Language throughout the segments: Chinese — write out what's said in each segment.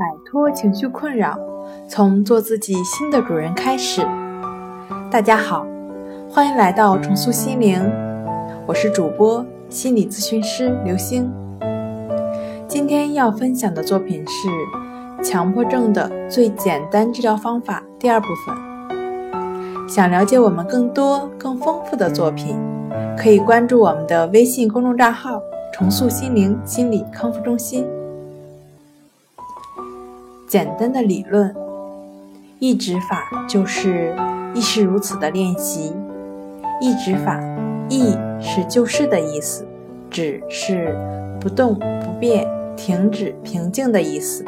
摆脱情绪困扰，从做自己新的主人开始。大家好，欢迎来到重塑心灵，我是主播心理咨询师刘星。今天要分享的作品是《强迫症的最简单治疗方法》第二部分。想了解我们更多更丰富的作品，可以关注我们的微信公众账号“重塑心灵心理康复中心”。简单的理论，意指法就是亦是如此的练习。意指法，亦是就是的意思，指是不动不变、停止、平静的意思。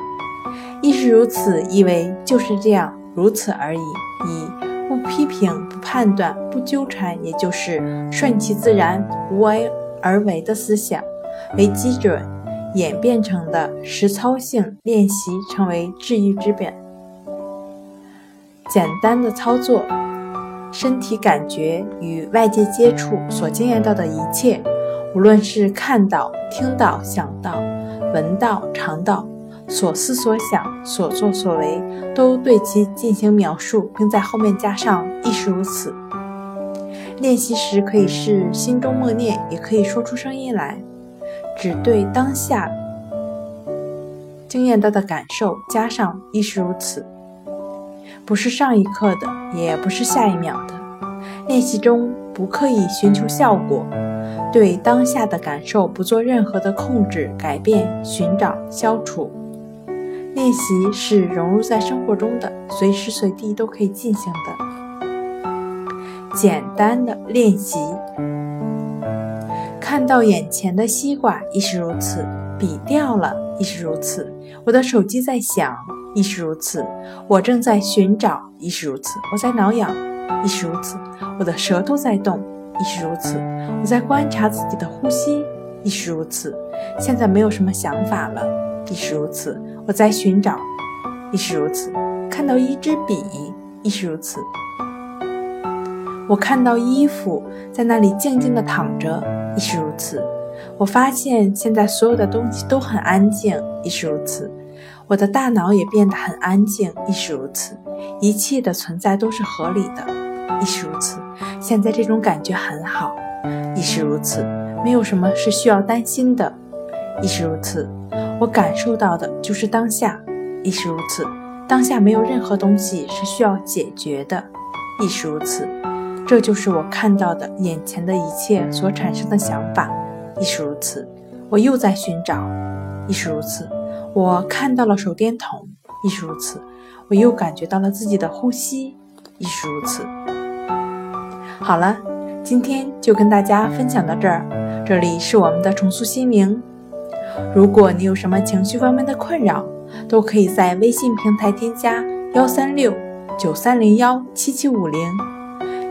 亦是如此，意为就是这样，如此而已。以不批评、不判断、不纠缠，也就是顺其自然、无为而为的思想为基准。演变成的实操性练习，成为治愈之本。简单的操作，身体感觉与外界接触所经验到的一切，无论是看到、听到、想到、闻到、尝到，所思所想、所作所为，都对其进行描述，并在后面加上“亦是如此”。练习时可以是心中默念，也可以说出声音来。只对当下经验到的感受加上亦是如此，不是上一刻的，也不是下一秒的。练习中不刻意寻求效果，对当下的感受不做任何的控制、改变、寻找、消除。练习是融入在生活中的，随时随地都可以进行的简单的练习。看到眼前的西瓜亦是如此，笔掉了亦是如此，我的手机在响亦是如此，我正在寻找亦是如此，我在挠痒亦是如此，我的舌头在动亦是如此，我在观察自己的呼吸亦是如此，现在没有什么想法了亦是如此，我在寻找亦是如此，看到一支笔亦是如此，我看到衣服在那里静静地躺着。亦是如此，我发现现在所有的东西都很安静。亦是如此，我的大脑也变得很安静。亦是如此，一切的存在都是合理的。亦是如此，现在这种感觉很好。亦是如此，没有什么是需要担心的。亦是如此，我感受到的就是当下。亦是如此，当下没有任何东西是需要解决的。亦是如此。这就是我看到的眼前的一切所产生的想法，亦是如此。我又在寻找，亦是如此。我看到了手电筒，亦是如此。我又感觉到了自己的呼吸，亦是如此。好了，今天就跟大家分享到这儿。这里是我们的重塑心灵。如果你有什么情绪方面的困扰，都可以在微信平台添加幺三六九三零幺七七五零。